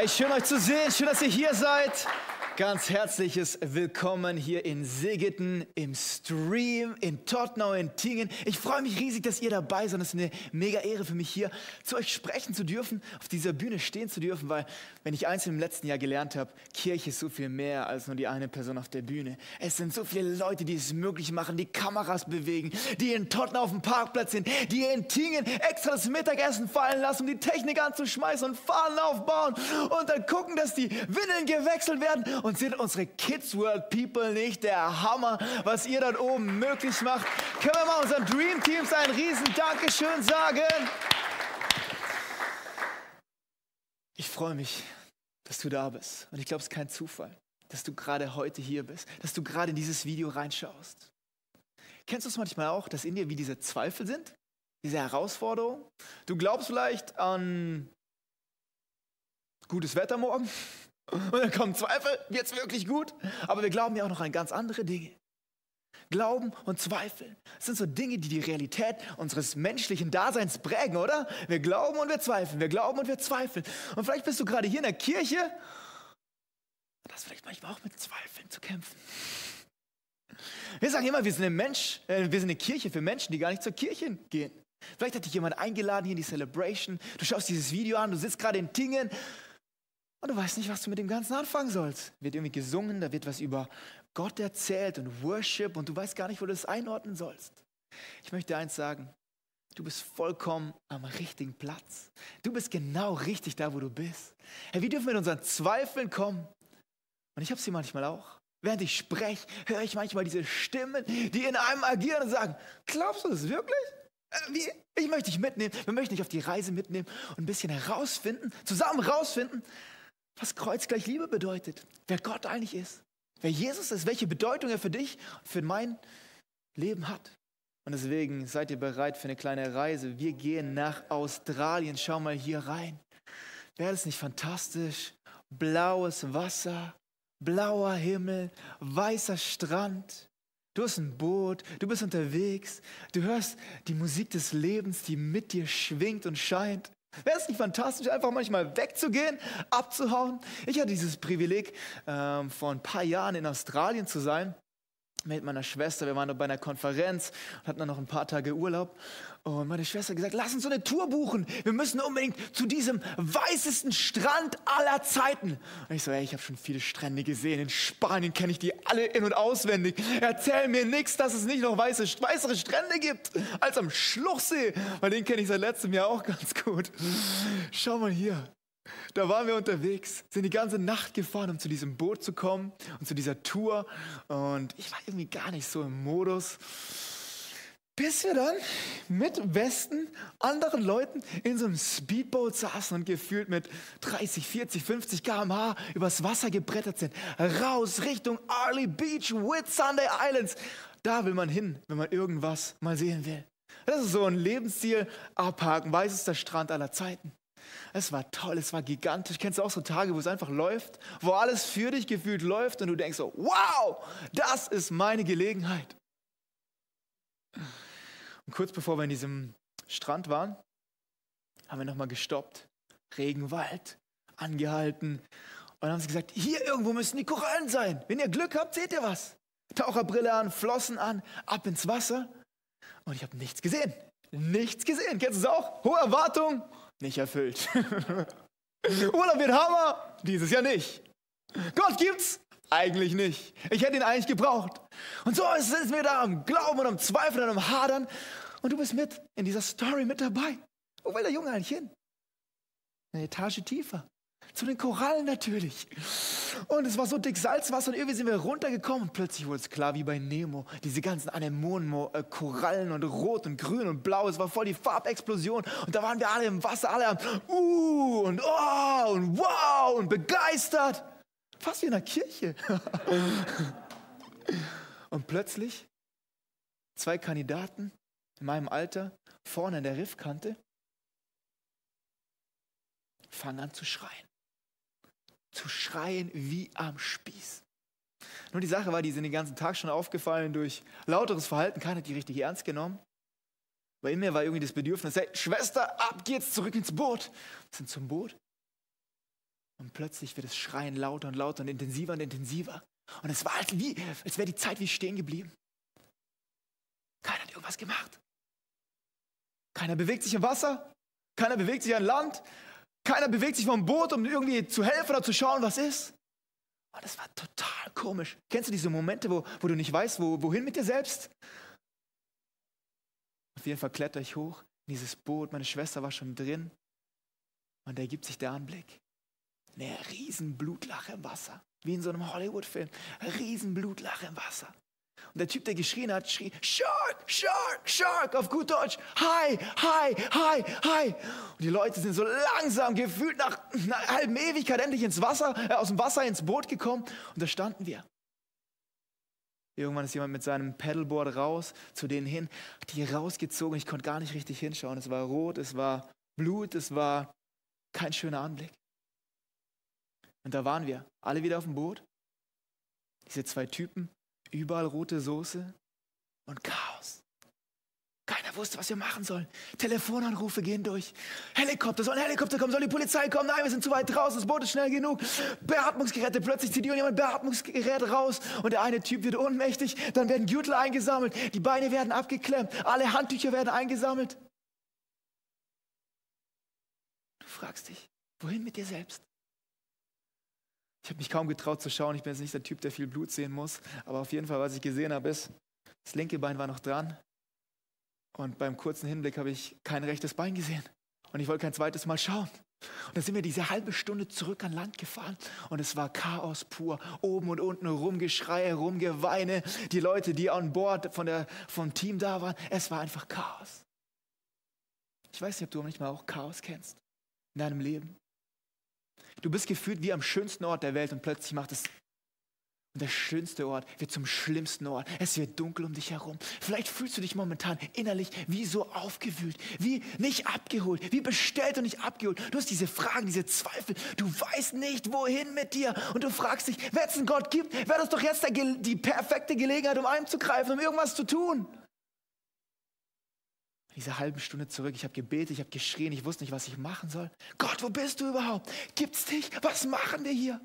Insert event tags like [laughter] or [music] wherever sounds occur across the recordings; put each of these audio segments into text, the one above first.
Hey, schön euch zu sehen, schön, dass ihr hier seid. Ganz herzliches Willkommen hier in Segeten, im Stream, in Tottenau, in Tingen. Ich freue mich riesig, dass ihr dabei seid. Es ist eine mega Ehre für mich hier zu euch sprechen zu dürfen, auf dieser Bühne stehen zu dürfen, weil wenn ich eins im letzten Jahr gelernt habe, Kirche ist so viel mehr als nur die eine Person auf der Bühne. Es sind so viele Leute, die es möglich machen, die Kameras bewegen, die in Tottenau auf dem Parkplatz sind, die in Tingen extra das Mittagessen fallen lassen, um die Technik anzuschmeißen und Fahnen aufbauen und dann gucken, dass die Windeln gewechselt werden und sind unsere Kids World People nicht der Hammer, was ihr dort oben möglich macht? Können wir mal unseren Dream Teams ein riesen Dankeschön sagen? Ich freue mich, dass du da bist. Und ich glaube, es ist kein Zufall, dass du gerade heute hier bist, dass du gerade in dieses Video reinschaust. Kennst du es manchmal auch, dass in dir wie diese Zweifel sind? Diese Herausforderung? Du glaubst vielleicht an gutes Wetter morgen und dann kommen Zweifel, wird es wirklich gut? Aber wir glauben ja auch noch an ganz andere Dinge. Glauben und Zweifel das sind so Dinge, die die Realität unseres menschlichen Daseins prägen, oder? Wir glauben und wir zweifeln, wir glauben und wir zweifeln. Und vielleicht bist du gerade hier in der Kirche hast vielleicht manchmal auch mit Zweifeln zu kämpfen. Wir sagen immer, wir sind, ein Mensch, äh, wir sind eine Kirche für Menschen, die gar nicht zur Kirche gehen. Vielleicht hat dich jemand eingeladen hier in die Celebration. Du schaust dieses Video an, du sitzt gerade in Tingen und du weißt nicht, was du mit dem Ganzen anfangen sollst. Wird irgendwie gesungen, da wird was über Gott erzählt und Worship und du weißt gar nicht, wo du das einordnen sollst. Ich möchte eins sagen, du bist vollkommen am richtigen Platz. Du bist genau richtig da, wo du bist. Hey, wir dürfen mit unseren Zweifeln kommen. Und ich habe sie manchmal auch. Während ich spreche, höre ich manchmal diese Stimmen, die in einem agieren und sagen, glaubst du das wirklich? Äh, wie? Ich möchte dich mitnehmen. Wir möchten dich auf die Reise mitnehmen und ein bisschen herausfinden, zusammen herausfinden, was Kreuz gleich Liebe bedeutet, wer Gott eigentlich ist, wer Jesus ist, welche Bedeutung er für dich für mein Leben hat. Und deswegen seid ihr bereit für eine kleine Reise. Wir gehen nach Australien. Schau mal hier rein. Wäre das nicht fantastisch? Blaues Wasser, blauer Himmel, weißer Strand. Du hast ein Boot, du bist unterwegs, du hörst die Musik des Lebens, die mit dir schwingt und scheint. Wäre es nicht fantastisch, einfach manchmal wegzugehen, abzuhauen? Ich hatte dieses Privileg, ähm, vor ein paar Jahren in Australien zu sein mit meiner Schwester. Wir waren bei einer Konferenz und hatten dann noch ein paar Tage Urlaub. Und meine Schwester hat gesagt, lass uns so eine Tour buchen. Wir müssen unbedingt zu diesem weißesten Strand aller Zeiten. Und ich so, ey, ich habe schon viele Strände gesehen. In Spanien kenne ich die alle in- und auswendig. Erzähl mir nichts, dass es nicht noch weiße, weißere Strände gibt als am Schluchsee. Weil den kenne ich seit letztem Jahr auch [laughs] ganz gut. Schau mal hier. Da waren wir unterwegs, sind die ganze Nacht gefahren, um zu diesem Boot zu kommen und zu dieser Tour. Und ich war irgendwie gar nicht so im Modus. Bis wir dann mit Westen anderen Leuten in so einem Speedboat saßen und gefühlt mit 30, 40, 50 km/h übers Wasser gebrettert sind. Raus Richtung Arley Beach, Whitsunday Islands. Da will man hin, wenn man irgendwas mal sehen will. Das ist so ein Lebensziel, abhaken, weißester Strand aller Zeiten. Es war toll, es war gigantisch. Kennst du auch so Tage, wo es einfach läuft, wo alles für dich gefühlt läuft und du denkst so, wow, das ist meine Gelegenheit. Und kurz bevor wir in diesem Strand waren, haben wir nochmal gestoppt. Regenwald, angehalten. Und haben sie gesagt, hier irgendwo müssen die Korallen sein. Wenn ihr Glück habt, seht ihr was. Taucherbrille an, Flossen an, ab ins Wasser. Und ich habe nichts gesehen. Nichts gesehen. Kennst du es auch? Hohe Erwartung, nicht erfüllt. [laughs] Urlaub wird Hammer, dieses Jahr nicht. Gott gibt's? Eigentlich nicht. Ich hätte ihn eigentlich gebraucht. Und so sind wir da am Glauben und am Zweifeln und am Hadern. Und du bist mit in dieser Story mit dabei. Wo will der Junge eigentlich hin? Eine Etage tiefer. Zu den Korallen natürlich. Und es war so dick Salzwasser und irgendwie sind wir runtergekommen und plötzlich wurde es klar wie bei Nemo. Diese ganzen Anemonen, äh, und rot und grün und blau. Es war voll die Farbexplosion und da waren wir alle im Wasser, alle am Uh und Oh und Wow und begeistert. Fast wie in der Kirche. [laughs] und plötzlich zwei Kandidaten in meinem Alter vorne an der Riffkante fangen an zu schreien zu schreien wie am Spieß. Nur die Sache war, die sind den ganzen Tag schon aufgefallen durch lauteres Verhalten. Keiner hat die richtig ernst genommen. In mir war irgendwie das Bedürfnis, hey, Schwester, ab geht's zurück ins Boot. Wir sind zum Boot. Und plötzlich wird das Schreien lauter und lauter und intensiver und intensiver. Und es war, als, wie, als wäre die Zeit wie stehen geblieben. Keiner hat irgendwas gemacht. Keiner bewegt sich im Wasser. Keiner bewegt sich an Land. Keiner bewegt sich vom Boot, um irgendwie zu helfen oder zu schauen, was ist. Und das war total komisch. Kennst du diese Momente, wo, wo du nicht weißt, wo, wohin mit dir selbst? Auf jeden Fall kletter ich hoch in dieses Boot. Meine Schwester war schon drin. Und da ergibt sich der Anblick. Eine riesen Blutlache im Wasser. Wie in so einem Hollywood-Film. Riesen Blutlache im Wasser. Und der Typ, der geschrien hat, schrie, Shark, Shark, Shark, auf gut Deutsch, hi, hi, hi, hi. Und die Leute sind so langsam, gefühlt nach einer halben Ewigkeit endlich ins Wasser, äh, aus dem Wasser ins Boot gekommen. Und da standen wir. Irgendwann ist jemand mit seinem Paddleboard raus, zu denen hin, hat die rausgezogen. Ich konnte gar nicht richtig hinschauen. Es war rot, es war Blut, es war kein schöner Anblick. Und da waren wir, alle wieder auf dem Boot. Diese zwei Typen, überall rote Soße und Chaos. Keiner wusste, was wir machen sollen. Telefonanrufe gehen durch. Helikopter, soll ein Helikopter kommen, soll die Polizei kommen? Nein, wir sind zu weit draußen, das Boot ist schnell genug. Beatmungsgeräte, plötzlich zieht jemand Beatmungsgerät raus und der eine Typ wird ohnmächtig. Dann werden Gürtel eingesammelt, die Beine werden abgeklemmt, alle Handtücher werden eingesammelt. Du fragst dich, wohin mit dir selbst? Ich habe mich kaum getraut zu schauen. Ich bin jetzt nicht der Typ, der viel Blut sehen muss. Aber auf jeden Fall, was ich gesehen habe, ist, das linke Bein war noch dran. Und beim kurzen Hinblick habe ich kein rechtes Bein gesehen. Und ich wollte kein zweites Mal schauen. Und dann sind wir diese halbe Stunde zurück an Land gefahren und es war Chaos pur. Oben und unten Rumgeschreie, Rumgeweine. Die Leute, die an Bord von der, vom Team da waren, es war einfach Chaos. Ich weiß nicht, ob du manchmal auch Chaos kennst in deinem Leben. Du bist gefühlt wie am schönsten Ort der Welt und plötzlich macht es und der schönste Ort wird zum schlimmsten Ort. Es wird dunkel um dich herum. Vielleicht fühlst du dich momentan innerlich wie so aufgewühlt, wie nicht abgeholt, wie bestellt und nicht abgeholt. Du hast diese Fragen, diese Zweifel. Du weißt nicht, wohin mit dir. Und du fragst dich, wenn es einen Gott gibt, wäre das doch jetzt die perfekte Gelegenheit, um einzugreifen, um irgendwas zu tun. Diese halbe Stunde zurück, ich habe gebetet, ich habe geschrien, ich wusste nicht, was ich machen soll. Gott, wo bist du überhaupt? Gibt's dich? Was machen wir hier?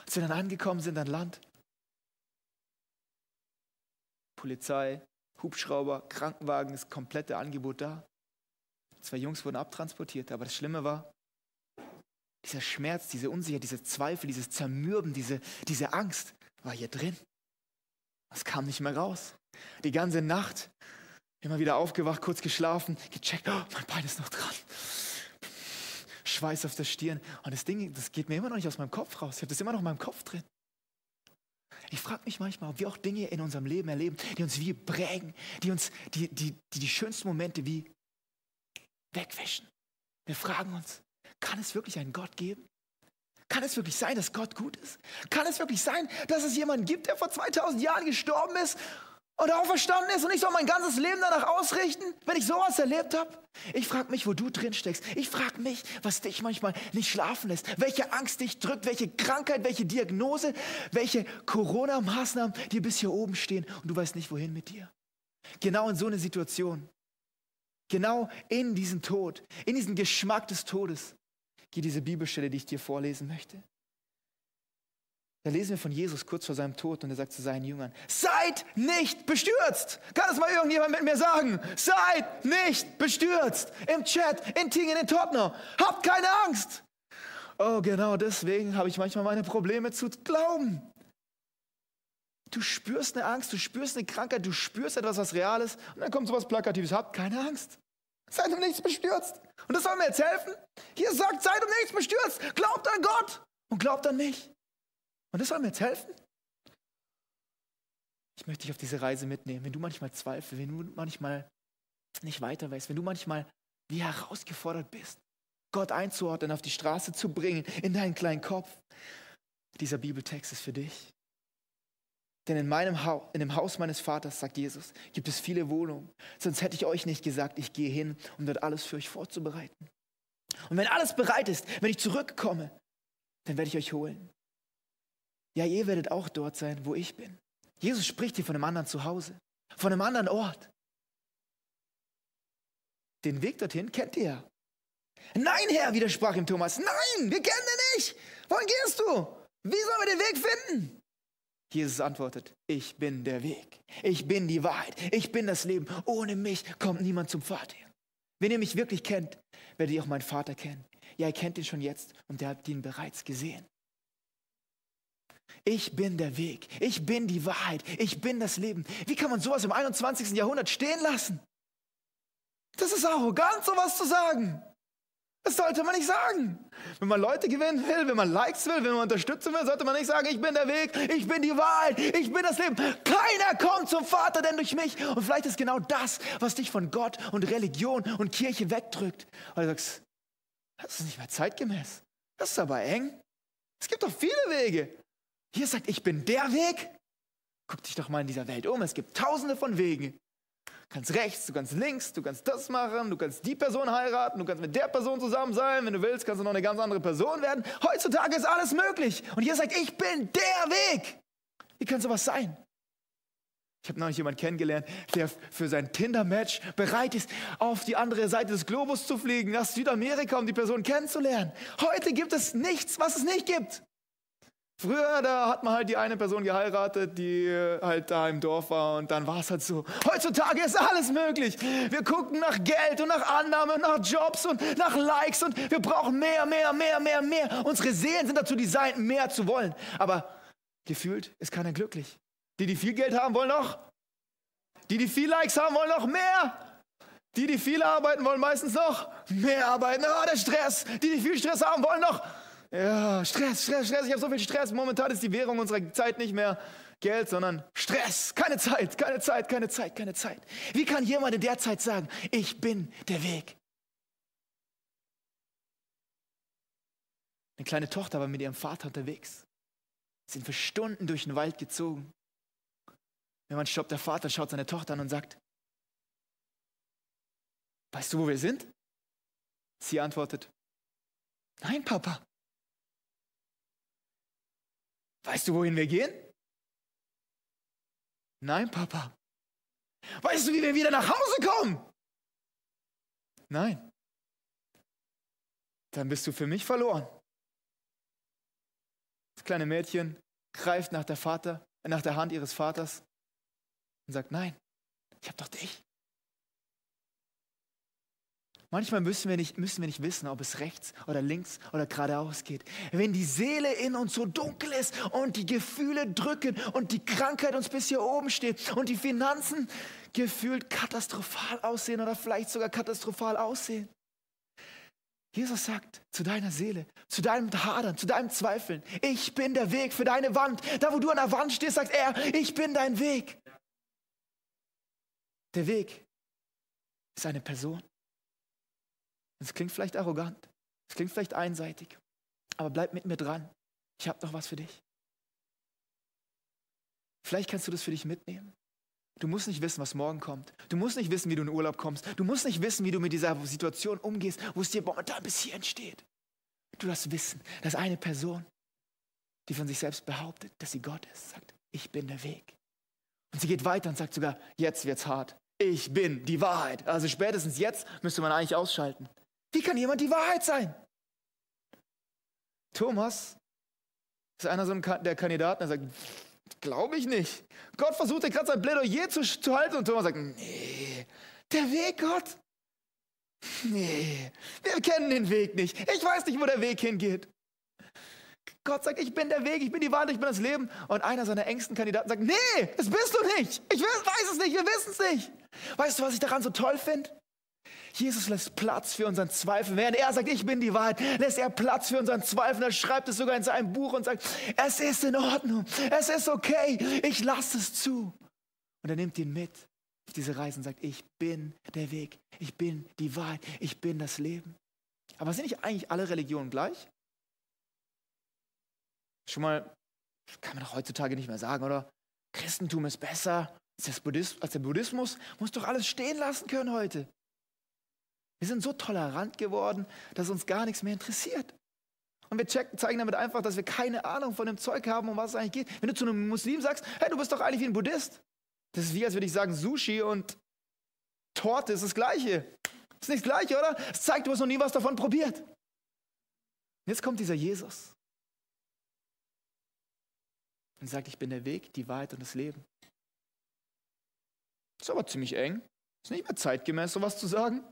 Als wir dann angekommen sind an Land, Polizei, Hubschrauber, Krankenwagen, das komplette Angebot da. Zwei Jungs wurden abtransportiert, aber das Schlimme war, dieser Schmerz, diese Unsicherheit, diese Zweifel, dieses Zermürben, diese, diese Angst war hier drin. Es kam nicht mehr raus. Die ganze Nacht Immer wieder aufgewacht, kurz geschlafen, gecheckt, oh, mein Bein ist noch dran. Schweiß auf der Stirn. Und das Ding, das geht mir immer noch nicht aus meinem Kopf raus. Ich habe das immer noch in meinem Kopf drin. Ich frage mich manchmal, ob wir auch Dinge in unserem Leben erleben, die uns wie prägen, die uns die, die, die, die schönsten Momente wie wegwischen. Wir fragen uns, kann es wirklich einen Gott geben? Kann es wirklich sein, dass Gott gut ist? Kann es wirklich sein, dass es jemanden gibt, der vor 2000 Jahren gestorben ist und auferstanden ist und ich soll mein ganzes Leben danach ausrichten, wenn ich sowas erlebt habe? Ich frage mich, wo du drin steckst. Ich frage mich, was dich manchmal nicht schlafen lässt. Welche Angst dich drückt, welche Krankheit, welche Diagnose, welche Corona-Maßnahmen dir bis hier oben stehen und du weißt nicht, wohin mit dir. Genau in so einer Situation, genau in diesen Tod, in diesen Geschmack des Todes, geht diese Bibelstelle, die ich dir vorlesen möchte. Da lesen wir von Jesus kurz vor seinem Tod und er sagt zu seinen Jüngern, seid nicht bestürzt. Kann das mal irgendjemand mit mir sagen? Seid nicht bestürzt. Im Chat, in Tingen, in Tottenham. Habt keine Angst. Oh, genau deswegen habe ich manchmal meine Probleme zu glauben. Du spürst eine Angst, du spürst eine Krankheit, du spürst etwas, was real ist und dann kommt sowas Plakatives. Habt keine Angst. Seid um nichts bestürzt. Und das soll mir jetzt helfen? Hier sagt, seid um nichts bestürzt. Glaubt an Gott und glaubt an mich. Und das soll mir jetzt helfen? Ich möchte dich auf diese Reise mitnehmen. Wenn du manchmal zweifelst, wenn du manchmal nicht weiter weißt, wenn du manchmal wie herausgefordert bist, Gott einzuordnen, auf die Straße zu bringen, in deinen kleinen Kopf, dieser Bibeltext ist für dich. Denn in, meinem Haus, in dem Haus meines Vaters, sagt Jesus, gibt es viele Wohnungen. Sonst hätte ich euch nicht gesagt, ich gehe hin, um dort alles für euch vorzubereiten. Und wenn alles bereit ist, wenn ich zurückkomme, dann werde ich euch holen ja, ihr werdet auch dort sein, wo ich bin. Jesus spricht hier von einem anderen Zuhause, von einem anderen Ort. Den Weg dorthin kennt ihr. Nein, Herr, widersprach ihm Thomas. Nein, wir kennen ihn nicht. Wohin gehst du? Wie sollen wir den Weg finden? Jesus antwortet, ich bin der Weg, ich bin die Wahrheit, ich bin das Leben. Ohne mich kommt niemand zum Vater. Wenn ihr mich wirklich kennt, werdet ihr auch meinen Vater kennen. Ja, ihr kennt ihn schon jetzt und ihr habt ihn bereits gesehen. Ich bin der Weg, ich bin die Wahrheit, ich bin das Leben. Wie kann man sowas im 21. Jahrhundert stehen lassen? Das ist arrogant, sowas zu sagen. Das sollte man nicht sagen. Wenn man Leute gewinnen will, wenn man Likes will, wenn man unterstützen will, sollte man nicht sagen, ich bin der Weg, ich bin die Wahrheit, ich bin das Leben. Keiner kommt zum Vater denn durch mich. Und vielleicht ist genau das, was dich von Gott und Religion und Kirche wegdrückt. Weil du sagst, das ist nicht mehr zeitgemäß. Das ist aber eng. Es gibt doch viele Wege. Hier sagt, ich bin der Weg. Guck dich doch mal in dieser Welt um. Es gibt tausende von Wegen kannst rechts, du kannst links, du kannst das machen, du kannst die Person heiraten, du kannst mit der Person zusammen sein. Wenn du willst, kannst du noch eine ganz andere Person werden. Heutzutage ist alles möglich. Und ihr sagt, ich bin der Weg. Wie kann sowas sein? Ich habe neulich jemanden kennengelernt, der für sein Tinder-Match bereit ist, auf die andere Seite des Globus zu fliegen, nach Südamerika, um die Person kennenzulernen. Heute gibt es nichts, was es nicht gibt. Früher, da hat man halt die eine Person geheiratet, die halt da im Dorf war und dann war es halt so. Heutzutage ist alles möglich. Wir gucken nach Geld und nach Annahme, nach Jobs und nach Likes und wir brauchen mehr, mehr, mehr, mehr, mehr. Unsere Seelen sind dazu designt, mehr zu wollen. Aber gefühlt ist keiner glücklich. Die, die viel Geld haben, wollen noch. Die, die viel Likes haben, wollen noch mehr. Die, die viel arbeiten, wollen meistens noch mehr arbeiten. Oh, der Stress. Die, die viel Stress haben, wollen noch ja, Stress, Stress, Stress. Ich habe so viel Stress. Momentan ist die Währung unserer Zeit nicht mehr Geld, sondern Stress. Keine Zeit, keine Zeit, keine Zeit, keine Zeit. Wie kann jemand in der Zeit sagen, ich bin der Weg? Eine kleine Tochter war mit ihrem Vater unterwegs. Sie sind für Stunden durch den Wald gezogen. Wenn man stoppt, der Vater schaut seine Tochter an und sagt, weißt du, wo wir sind? Sie antwortet, nein, Papa. Weißt du, wohin wir gehen? Nein, Papa. Weißt du, wie wir wieder nach Hause kommen? Nein. Dann bist du für mich verloren. Das kleine Mädchen greift nach der, Vater, nach der Hand ihres Vaters und sagt, nein, ich habe doch dich. Manchmal müssen wir, nicht, müssen wir nicht wissen, ob es rechts oder links oder geradeaus geht. Wenn die Seele in uns so dunkel ist und die Gefühle drücken und die Krankheit uns bis hier oben steht und die Finanzen gefühlt katastrophal aussehen oder vielleicht sogar katastrophal aussehen. Jesus sagt zu deiner Seele, zu deinem Hadern, zu deinem Zweifeln, ich bin der Weg für deine Wand. Da, wo du an der Wand stehst, sagt er, ich bin dein Weg. Der Weg ist eine Person. Es klingt vielleicht arrogant, es klingt vielleicht einseitig, aber bleib mit mir dran. Ich habe noch was für dich. Vielleicht kannst du das für dich mitnehmen. Du musst nicht wissen, was morgen kommt. Du musst nicht wissen, wie du in Urlaub kommst. Du musst nicht wissen, wie du mit dieser Situation umgehst, wo es dir momentan bis hier entsteht. Du darfst wissen, dass eine Person, die von sich selbst behauptet, dass sie Gott ist, sagt, ich bin der Weg. Und sie geht weiter und sagt sogar, jetzt wird's hart. Ich bin die Wahrheit. Also spätestens jetzt müsste man eigentlich ausschalten. Wie kann jemand die Wahrheit sein? Thomas ist einer so der Kandidaten, der sagt, glaube ich nicht. Gott versuchte gerade sein Plädoyer zu, zu halten und Thomas sagt, nee, der Weg Gott? Nee, wir kennen den Weg nicht. Ich weiß nicht, wo der Weg hingeht. Gott sagt, ich bin der Weg, ich bin die Wahrheit, ich bin das Leben. Und einer seiner engsten Kandidaten sagt, nee, das bist du nicht. Ich weiß es nicht, wir wissen es nicht. Weißt du, was ich daran so toll finde? Jesus lässt Platz für unseren Zweifel. Während er sagt, ich bin die Wahrheit, lässt er Platz für unseren Zweifel. Er schreibt es sogar in seinem Buch und sagt, es ist in Ordnung, es ist okay, ich lasse es zu. Und er nimmt ihn mit auf diese Reise und sagt, ich bin der Weg, ich bin die Wahrheit, ich bin das Leben. Aber sind nicht eigentlich alle Religionen gleich? Schon mal, kann man doch heutzutage nicht mehr sagen, oder? Christentum ist besser als der Buddhismus. Muss doch alles stehen lassen können heute. Wir sind so tolerant geworden, dass uns gar nichts mehr interessiert. Und wir checken, zeigen damit einfach, dass wir keine Ahnung von dem Zeug haben, um was es eigentlich geht. Wenn du zu einem Muslim sagst, hey, du bist doch eigentlich wie ein Buddhist. Das ist wie, als würde ich sagen, Sushi und Torte ist das Gleiche. Ist nicht das Gleiche, oder? Es zeigt, du hast noch nie was davon probiert. Jetzt kommt dieser Jesus. und sagt, ich bin der Weg, die Wahrheit und das Leben. Ist aber ziemlich eng. Ist nicht mehr zeitgemäß, sowas zu sagen.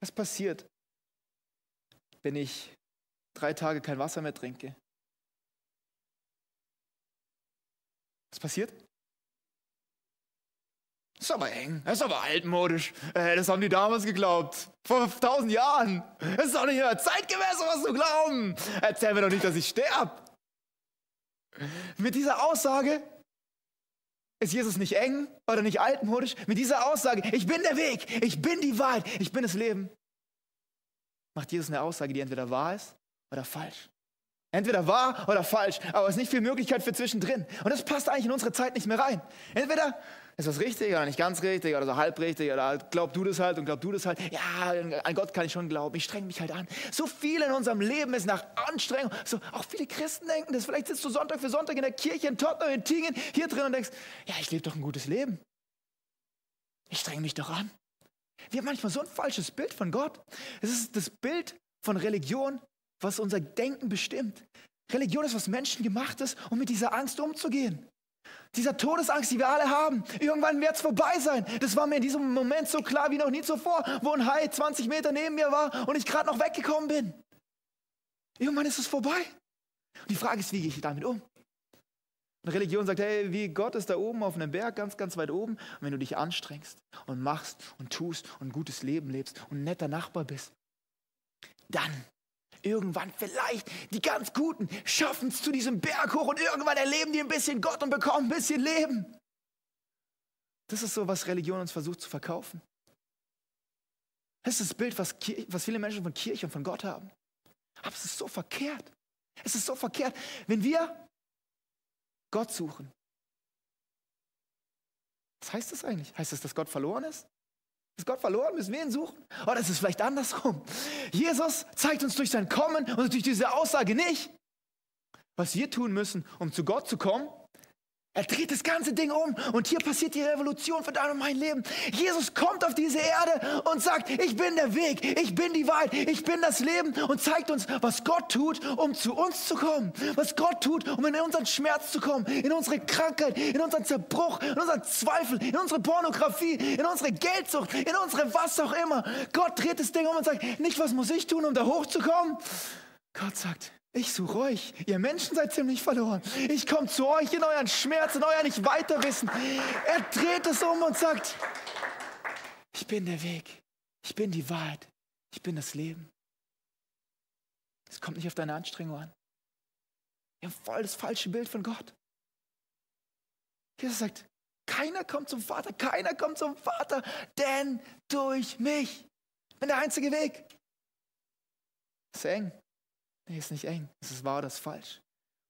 Was passiert, wenn ich drei Tage kein Wasser mehr trinke? Was passiert? Das ist aber eng, das ist aber altmodisch. Äh, das haben die damals geglaubt. Vor tausend Jahren. Das ist doch nicht mehr zeitgemäß, sowas zu glauben. Erzähl mir doch nicht, dass ich sterbe. Mit dieser Aussage ist Jesus nicht eng oder nicht altmodisch? Mit dieser Aussage, ich bin der Weg, ich bin die Wahrheit, ich bin das Leben, macht Jesus eine Aussage, die entweder wahr ist oder falsch. Entweder wahr oder falsch, aber es ist nicht viel Möglichkeit für zwischendrin. Und das passt eigentlich in unsere Zeit nicht mehr rein. Entweder ist das richtig oder nicht ganz richtig oder so halb richtig oder glaub du das halt und glaub du das halt. Ja, an Gott kann ich schon glauben, ich strenge mich halt an. So viel in unserem Leben ist nach Anstrengung. So, auch viele Christen denken das. Vielleicht sitzt du Sonntag für Sonntag in der Kirche in Tottenham, in Tingen, hier drin und denkst, ja, ich lebe doch ein gutes Leben. Ich strenge mich doch an. Wir haben manchmal so ein falsches Bild von Gott. Es ist das Bild von Religion, was unser Denken bestimmt. Religion ist was menschengemachtes, um mit dieser Angst umzugehen. Dieser Todesangst, die wir alle haben. Irgendwann wird es vorbei sein. Das war mir in diesem Moment so klar wie noch nie zuvor, wo ein Hai 20 Meter neben mir war und ich gerade noch weggekommen bin. Irgendwann ist es vorbei. Und die Frage ist, wie gehe ich damit um? Und Religion sagt, hey, wie Gott ist da oben auf einem Berg, ganz, ganz weit oben. Und wenn du dich anstrengst und machst und tust und ein gutes Leben lebst und ein netter Nachbar bist, dann irgendwann vielleicht die ganz Guten schaffen es zu diesem Berg hoch und irgendwann erleben die ein bisschen Gott und bekommen ein bisschen Leben. Das ist so, was Religion uns versucht zu verkaufen. Das ist das Bild, was, was viele Menschen von Kirche und von Gott haben. Aber es ist so verkehrt. Es ist so verkehrt. Wenn wir Gott suchen, was heißt das eigentlich? Heißt das, dass Gott verloren ist? Ist Gott verloren? Müssen wir ihn suchen? Oder ist es vielleicht andersrum? Jesus zeigt uns durch sein Kommen und durch diese Aussage nicht, was wir tun müssen, um zu Gott zu kommen, er dreht das ganze Ding um und hier passiert die Revolution für dein und mein Leben. Jesus kommt auf diese Erde und sagt, ich bin der Weg, ich bin die Wahrheit, ich bin das Leben und zeigt uns, was Gott tut, um zu uns zu kommen. Was Gott tut, um in unseren Schmerz zu kommen, in unsere Krankheit, in unseren Zerbruch, in unseren Zweifel, in unsere Pornografie, in unsere Geldsucht, in unsere was auch immer. Gott dreht das Ding um und sagt, nicht was muss ich tun, um da hochzukommen. Gott sagt, ich suche euch. Ihr Menschen seid ziemlich verloren. Ich komme zu euch in euren Schmerz, in euer nicht weiterwissen. Er dreht es um und sagt, ich bin der Weg. Ich bin die Wahrheit. Ich bin das Leben. Es kommt nicht auf deine Anstrengung an. Wir haben voll das falsche Bild von Gott. Jesus sagt, keiner kommt zum Vater, keiner kommt zum Vater, denn durch mich. Ich bin der einzige Weg. Das ist eng. Nee, ist nicht eng. Ist es wahr oder ist es falsch?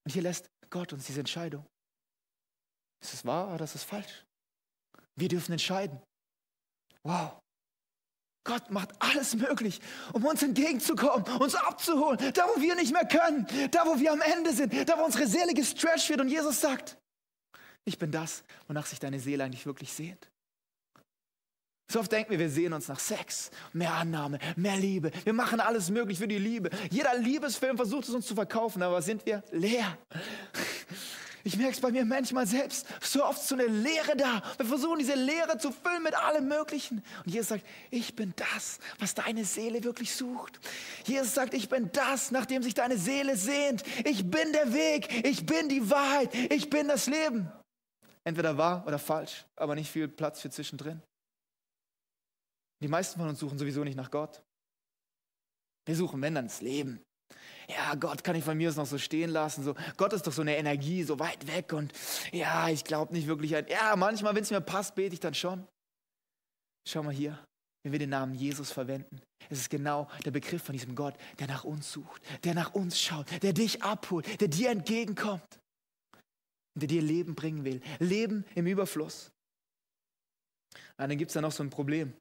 Und hier lässt Gott uns diese Entscheidung. Ist es wahr oder ist es falsch? Wir dürfen entscheiden. Wow. Gott macht alles möglich, um uns entgegenzukommen, uns abzuholen, da wo wir nicht mehr können, da wo wir am Ende sind, da wo unsere Seele gestretched wird und Jesus sagt, ich bin das, wonach sich deine Seele eigentlich wirklich sehnt. So oft denken wir, wir sehen uns nach Sex, mehr Annahme, mehr Liebe. Wir machen alles möglich für die Liebe. Jeder Liebesfilm versucht es uns zu verkaufen, aber sind wir leer. Ich merke es bei mir manchmal selbst. So oft so eine Leere da. Wir versuchen diese Leere zu füllen mit allem Möglichen. Und Jesus sagt, ich bin das, was deine Seele wirklich sucht. Jesus sagt, ich bin das, nach dem sich deine Seele sehnt. Ich bin der Weg. Ich bin die Wahrheit. Ich bin das Leben. Entweder wahr oder falsch, aber nicht viel Platz für zwischendrin. Die meisten von uns suchen sowieso nicht nach Gott. Wir suchen, wenn dann das Leben. Ja, Gott kann ich von mir aus noch so stehen lassen. So, Gott ist doch so eine Energie, so weit weg und ja, ich glaube nicht wirklich an. Ja, manchmal, wenn es mir passt, bete ich dann schon. Schau mal hier, wenn wir den Namen Jesus verwenden. Es ist genau der Begriff von diesem Gott, der nach uns sucht, der nach uns schaut, der dich abholt, der dir entgegenkommt und der dir Leben bringen will. Leben im Überfluss. Und dann gibt es da noch so ein Problem.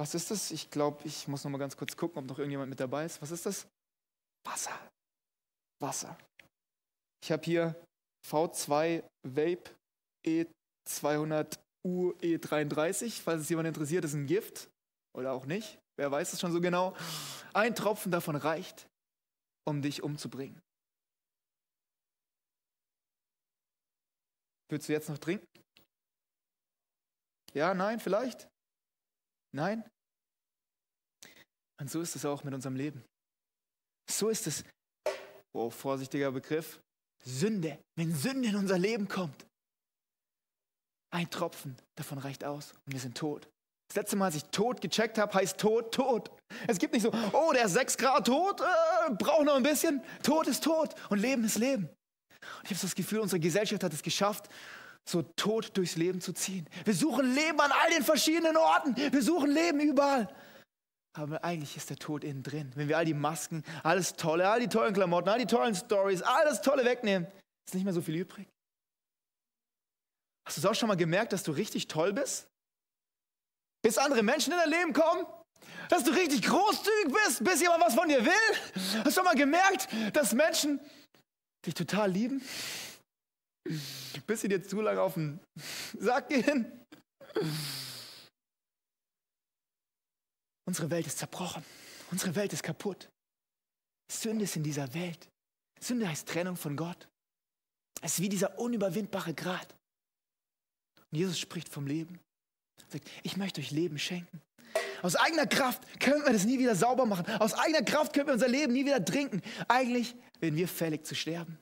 Was ist das? Ich glaube, ich muss noch mal ganz kurz gucken, ob noch irgendjemand mit dabei ist. Was ist das? Wasser. Wasser. Ich habe hier V2 Vape E200 UE33, falls es jemand interessiert, ist ein Gift oder auch nicht. Wer weiß es schon so genau? Ein Tropfen davon reicht, um dich umzubringen. Willst du jetzt noch trinken? Ja, nein, vielleicht? Nein? Und so ist es auch mit unserem Leben. So ist es, oh, vorsichtiger Begriff, Sünde. Wenn Sünde in unser Leben kommt, ein Tropfen davon reicht aus und wir sind tot. Das letzte Mal, als ich tot gecheckt habe, heißt tot, tot. Es gibt nicht so, oh, der ist sechs Grad tot, äh, braucht noch ein bisschen. Tod ist tot und Leben ist Leben. Und ich habe das Gefühl, unsere Gesellschaft hat es geschafft, so tot durchs Leben zu ziehen. Wir suchen Leben an all den verschiedenen Orten. Wir suchen Leben überall. Aber eigentlich ist der Tod innen drin. Wenn wir all die Masken, alles Tolle, all die tollen Klamotten, all die tollen Stories, alles Tolle wegnehmen, ist nicht mehr so viel übrig. Hast du es auch schon mal gemerkt, dass du richtig toll bist? Bis andere Menschen in dein Leben kommen? Dass du richtig großzügig bist, bis jemand was von dir will? Hast du schon mal gemerkt, dass Menschen dich total lieben? Bis sie dir zu lange auf den Sack gehen? Unsere Welt ist zerbrochen. Unsere Welt ist kaputt. Sünde ist in dieser Welt. Sünde heißt Trennung von Gott. Es ist wie dieser unüberwindbare Grat. Und Jesus spricht vom Leben. Er sagt, ich möchte euch Leben schenken. Aus eigener Kraft können wir das nie wieder sauber machen. Aus eigener Kraft können wir unser Leben nie wieder trinken. Eigentlich werden wir fällig zu sterben.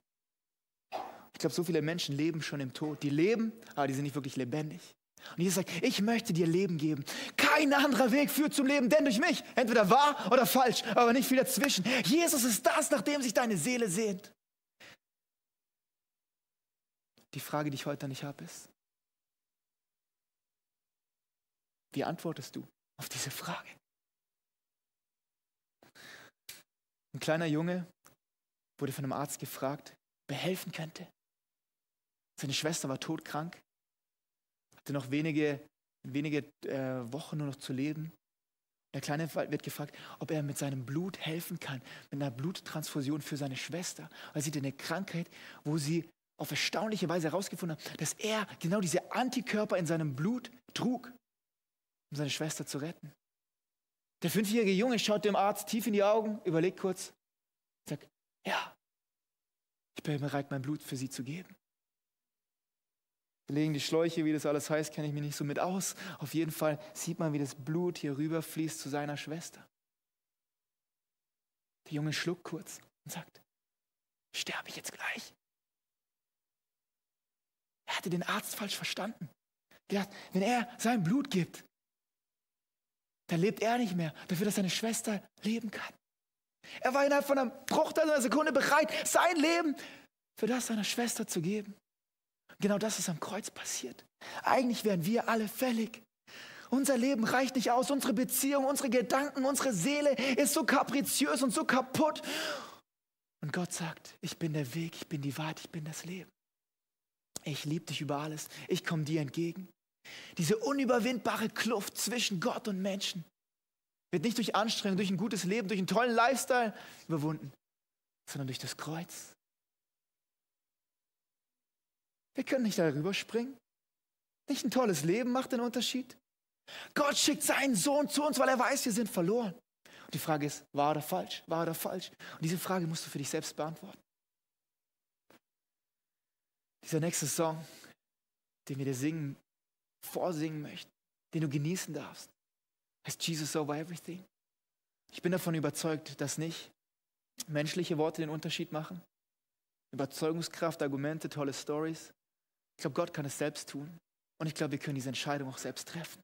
Ich glaube, so viele Menschen leben schon im Tod. Die leben, aber die sind nicht wirklich lebendig. Und Jesus sagt, ich möchte dir Leben geben. Kein anderer Weg führt zum Leben, denn durch mich. Entweder wahr oder falsch, aber nicht viel dazwischen. Jesus ist das, nach dem sich deine Seele sehnt. Die Frage, die ich heute nicht habe, ist, Wie antwortest du auf diese Frage? Ein kleiner Junge wurde von einem Arzt gefragt, wer helfen könnte. Seine Schwester war todkrank, hatte noch wenige, wenige äh, Wochen nur noch zu leben. Der Kleine wird gefragt, ob er mit seinem Blut helfen kann, mit einer Bluttransfusion für seine Schwester. Er sieht eine Krankheit, wo sie auf erstaunliche Weise herausgefunden haben, dass er genau diese Antikörper in seinem Blut trug um seine Schwester zu retten. Der fünfjährige Junge schaut dem Arzt tief in die Augen, überlegt kurz, sagt, ja, ich bin bereit, mein Blut für sie zu geben. Wir legen die Schläuche, wie das alles heißt, kenne ich mich nicht so mit aus. Auf jeden Fall sieht man, wie das Blut hier rüberfließt zu seiner Schwester. Der Junge schluckt kurz und sagt, sterbe ich jetzt gleich? Er hatte den Arzt falsch verstanden. Gedacht, wenn er sein Blut gibt, dann lebt er nicht mehr, dafür, dass seine Schwester leben kann. Er war innerhalb von einem Bruchteil einer Sekunde bereit, sein Leben für das seiner Schwester zu geben. Genau das ist am Kreuz passiert. Eigentlich wären wir alle fällig. Unser Leben reicht nicht aus, unsere Beziehung, unsere Gedanken, unsere Seele ist so kapriziös und so kaputt. Und Gott sagt, ich bin der Weg, ich bin die Wahrheit, ich bin das Leben. Ich liebe dich über alles, ich komme dir entgegen. Diese unüberwindbare Kluft zwischen Gott und Menschen wird nicht durch Anstrengung, durch ein gutes Leben, durch einen tollen Lifestyle überwunden, sondern durch das Kreuz. Wir können nicht darüber springen. Nicht ein tolles Leben macht den Unterschied. Gott schickt seinen Sohn zu uns, weil er weiß, wir sind verloren. Und die Frage ist, wahr oder falsch? Wahr oder falsch? Und diese Frage musst du für dich selbst beantworten. Dieser nächste Song, den wir dir singen, vorsingen möchten, den du genießen darfst, heißt Jesus over everything. Ich bin davon überzeugt, dass nicht menschliche Worte den Unterschied machen. Überzeugungskraft, Argumente, tolle Stories. Ich glaube, Gott kann es selbst tun. Und ich glaube, wir können diese Entscheidung auch selbst treffen.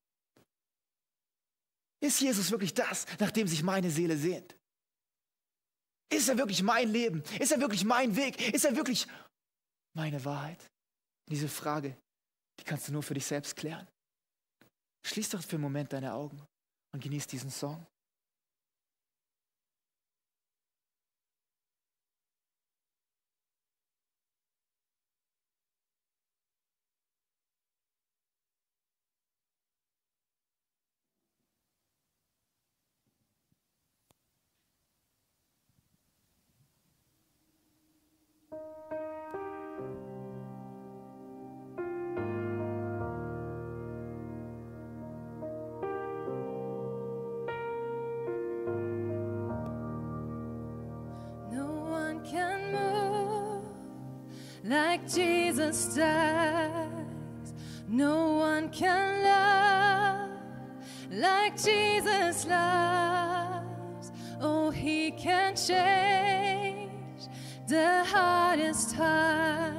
Ist Jesus wirklich das, nach dem sich meine Seele sehnt? Ist er wirklich mein Leben? Ist er wirklich mein Weg? Ist er wirklich meine Wahrheit? Diese Frage die kannst du nur für dich selbst klären. Schließ doch für einen Moment deine Augen und genieß diesen Song. No one can love like Jesus loves. Oh, He can change the hardest heart.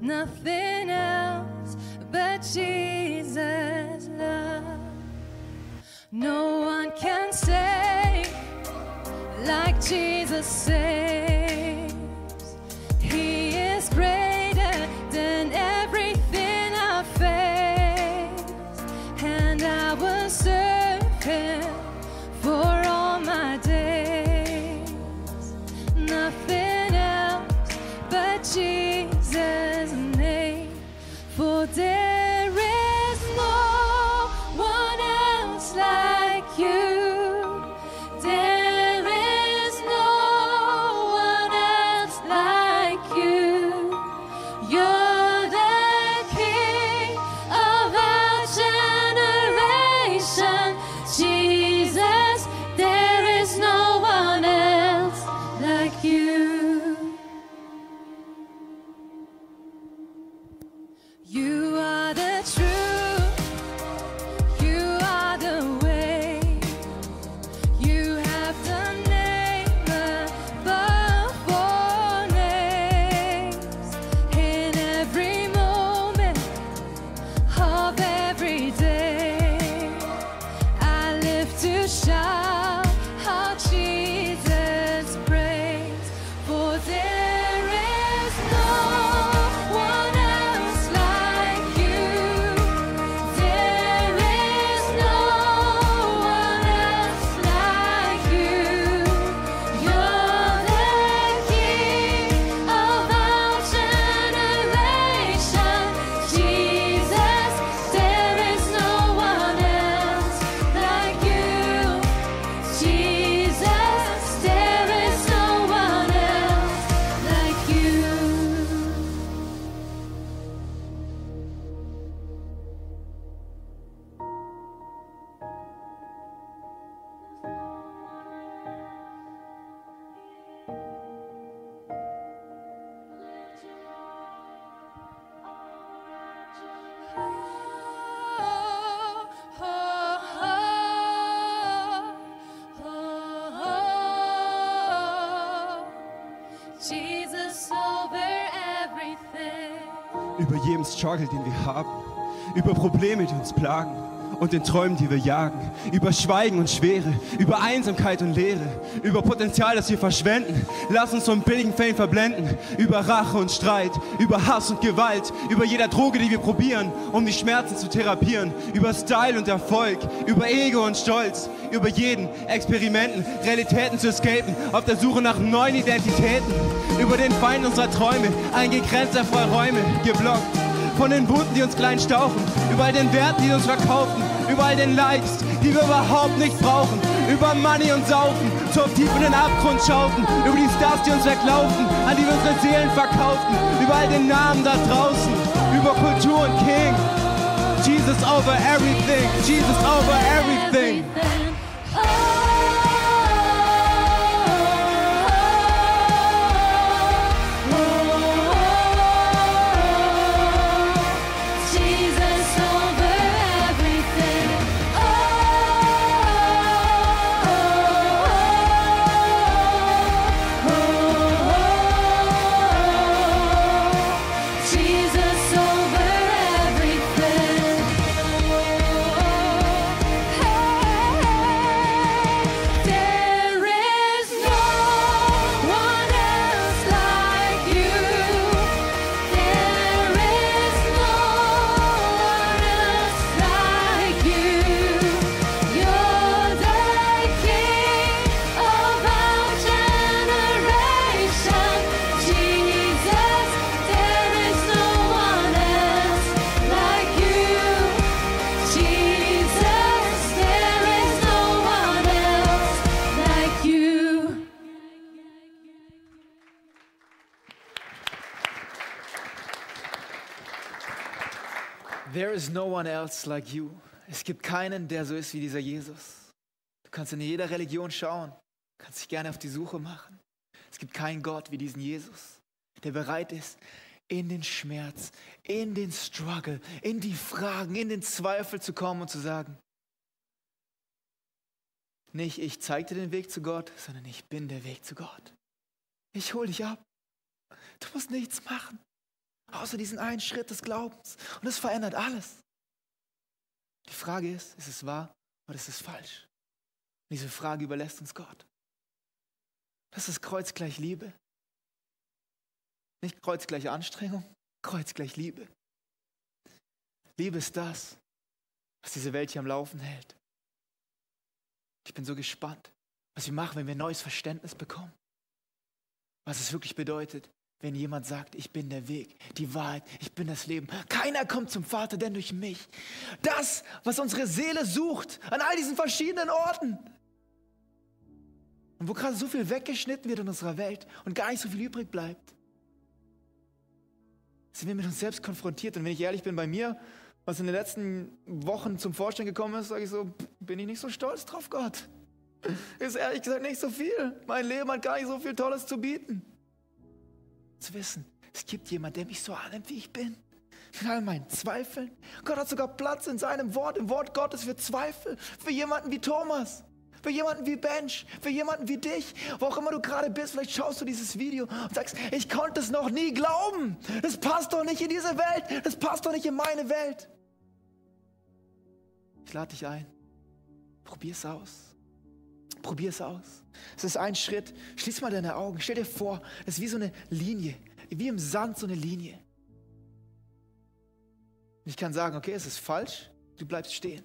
Nothing else but Jesus' love. No one can save like Jesus saves. Struggle, den wir haben, über Probleme, die uns plagen und den Träumen, die wir jagen, über Schweigen und Schwere, über Einsamkeit und Leere, über Potenzial, das wir verschwenden. Lass uns vom billigen Fame verblenden, über Rache und Streit, über Hass und Gewalt, über jeder Droge, die wir probieren, um die Schmerzen zu therapieren, über Style und Erfolg, über Ego und Stolz, über jeden Experimenten, Realitäten zu escapen, auf der Suche nach neuen Identitäten, über den Feind unserer Träume, eingegrenzter Freiräume, geblockt von den Wunden, die uns klein stauchen, über all den Werten, die uns verkaufen, über all den Likes, die wir überhaupt nicht brauchen, über Money und Saufen, zur tief in den Abgrund schauten, über die Stars, die uns weglaufen, an die wir unsere Seelen verkauften, über all den Namen da draußen, über Kultur und King. Jesus over everything, Jesus over everything. Else like you. Es gibt keinen, der so ist wie dieser Jesus. Du kannst in jeder Religion schauen, kannst dich gerne auf die Suche machen. Es gibt keinen Gott wie diesen Jesus. der bereit ist, in den Schmerz, in den Struggle, in die Fragen, in den Zweifel zu kommen und zu sagen, nicht ich zeig dir den Weg zu Gott, sondern ich bin der Weg zu Gott. Ich hol dich ab. Du musst nichts machen, außer diesen einen Schritt des Glaubens. Und es verändert alles. Die Frage ist, ist es wahr oder ist es falsch? Und diese Frage überlässt uns Gott. Das ist Kreuz gleich Liebe. Nicht Kreuz gleich Anstrengung, Kreuz gleich Liebe. Liebe ist das, was diese Welt hier am Laufen hält. Ich bin so gespannt, was wir machen, wenn wir ein neues Verständnis bekommen. Was es wirklich bedeutet, wenn jemand sagt, ich bin der Weg, die Wahrheit, ich bin das Leben. Keiner kommt zum Vater, denn durch mich. Das, was unsere Seele sucht, an all diesen verschiedenen Orten. Und wo gerade so viel weggeschnitten wird in unserer Welt und gar nicht so viel übrig bleibt. Sind wir mit uns selbst konfrontiert. Und wenn ich ehrlich bin bei mir, was in den letzten Wochen zum Vorstellen gekommen ist, sage ich so, bin ich nicht so stolz drauf, Gott. Ist ehrlich gesagt nicht so viel. Mein Leben hat gar nicht so viel Tolles zu bieten zu wissen, es gibt jemand, der mich so annimmt, wie ich bin. Mit all meinen Zweifeln. Gott hat sogar Platz in seinem Wort, im Wort Gottes für Zweifel. Für jemanden wie Thomas. Für jemanden wie Bench. Für jemanden wie dich. Wo auch immer du gerade bist, vielleicht schaust du dieses Video und sagst, ich konnte es noch nie glauben. Das passt doch nicht in diese Welt. Das passt doch nicht in meine Welt. Ich lade dich ein. Probier es aus. Probier es aus. Es ist ein Schritt. Schließ mal deine Augen. Stell dir vor, es ist wie so eine Linie. Wie im Sand so eine Linie. Und ich kann sagen, okay, es ist falsch. Du bleibst stehen.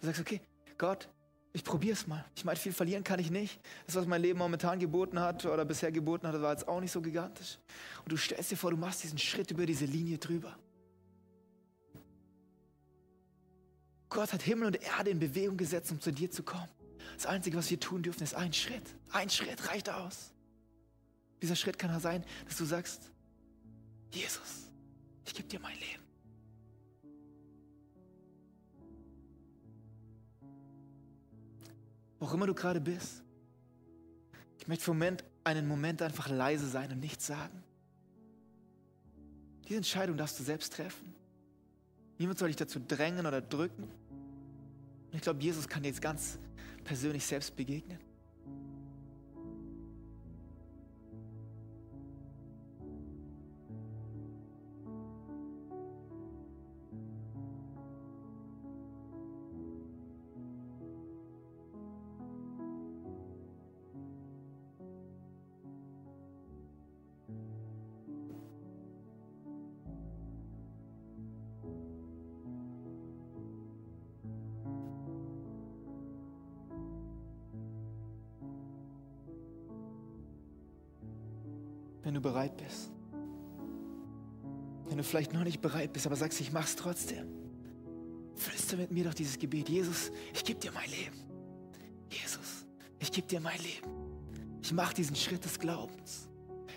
Du sagst, okay, Gott, ich probiere es mal. Ich meine, viel verlieren kann ich nicht. Das, was mein Leben momentan geboten hat oder bisher geboten hat, war jetzt auch nicht so gigantisch. Und du stellst dir vor, du machst diesen Schritt über diese Linie drüber. Gott hat Himmel und Erde in Bewegung gesetzt, um zu dir zu kommen. Das Einzige, was wir tun dürfen, ist ein Schritt. Ein Schritt reicht aus. Dieser Schritt kann sein, dass du sagst, Jesus, ich gebe dir mein Leben. Wo auch immer du gerade bist, ich möchte für einen Moment, einen Moment einfach leise sein und nichts sagen. Diese Entscheidung darfst du selbst treffen. Niemand soll dich dazu drängen oder drücken. Und ich glaube, Jesus kann dir jetzt ganz persönlich selbst begegnen. Nicht bereit bist, aber sagst, ich mach's trotzdem. Flüster mit mir doch dieses Gebet. Jesus, ich gebe dir mein Leben. Jesus, ich gebe dir mein Leben. Ich mache diesen Schritt des Glaubens.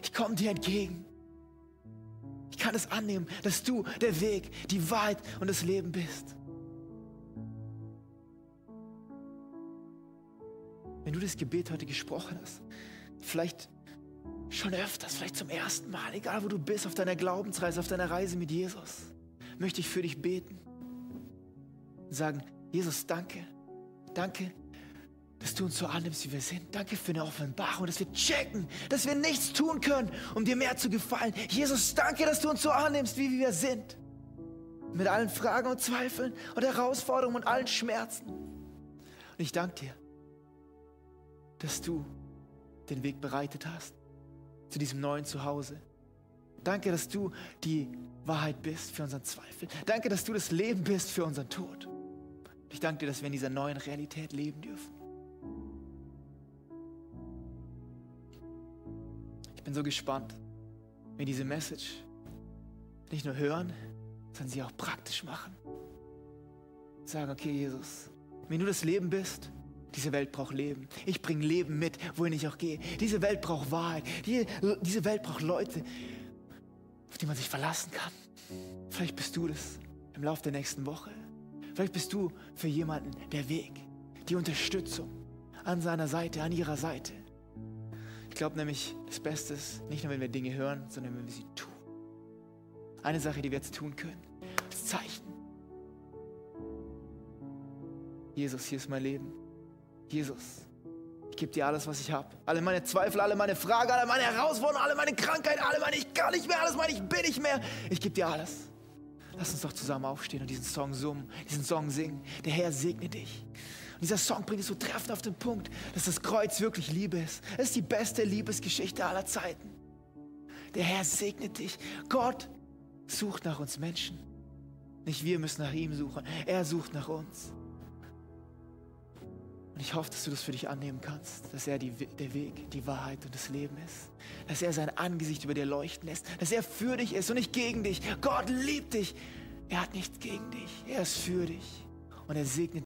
Ich komme dir entgegen. Ich kann es annehmen, dass du der Weg, die Wahrheit und das Leben bist. Wenn du das Gebet heute gesprochen hast, vielleicht schon öfters, vielleicht zum ersten Mal, egal wo du bist, auf deiner Glaubensreise, auf deiner Reise mit Jesus, möchte ich für dich beten. Und sagen, Jesus, danke. Danke, dass du uns so annimmst, wie wir sind. Danke für eine Offenbarung, dass wir checken, dass wir nichts tun können, um dir mehr zu gefallen. Jesus, danke, dass du uns so annimmst, wie wir sind. Mit allen Fragen und Zweifeln und Herausforderungen und allen Schmerzen. Und ich danke dir, dass du den Weg bereitet hast zu diesem neuen Zuhause. Danke, dass du die Wahrheit bist für unseren Zweifel. Danke, dass du das Leben bist für unseren Tod. Ich danke dir, dass wir in dieser neuen Realität leben dürfen. Ich bin so gespannt, wenn wir diese Message nicht nur hören, sondern sie auch praktisch machen. Sagen, okay, Jesus, wenn du das Leben bist, diese Welt braucht Leben. Ich bringe Leben mit, wohin ich auch gehe. Diese Welt braucht Wahrheit. Die, diese Welt braucht Leute, auf die man sich verlassen kann. Vielleicht bist du das im Laufe der nächsten Woche. Vielleicht bist du für jemanden der Weg, die Unterstützung an seiner Seite, an ihrer Seite. Ich glaube, nämlich, das Beste ist nicht nur, wenn wir Dinge hören, sondern wenn wir sie tun. Eine Sache, die wir jetzt tun können, das Zeichen. Jesus, hier ist mein Leben. Jesus, ich gebe dir alles, was ich habe. Alle meine Zweifel, alle meine Fragen, alle meine Herausforderungen, alle meine Krankheit, alle meine ich kann nicht mehr, alles meine ich bin nicht mehr. Ich gebe dir alles. Lass uns doch zusammen aufstehen und diesen Song summen, diesen Song singen. Der Herr segne dich. Und dieser Song bringt es so treffend auf den Punkt, dass das Kreuz wirklich Liebe ist. Es ist die beste Liebesgeschichte aller Zeiten. Der Herr segnet dich. Gott sucht nach uns Menschen. Nicht wir müssen nach ihm suchen. Er sucht nach uns. Und ich hoffe, dass du das für dich annehmen kannst, dass er die, der Weg, die Wahrheit und das Leben ist. Dass er sein Angesicht über dir leuchten lässt. Dass er für dich ist und nicht gegen dich. Gott liebt dich. Er hat nichts gegen dich. Er ist für dich. Und er segnet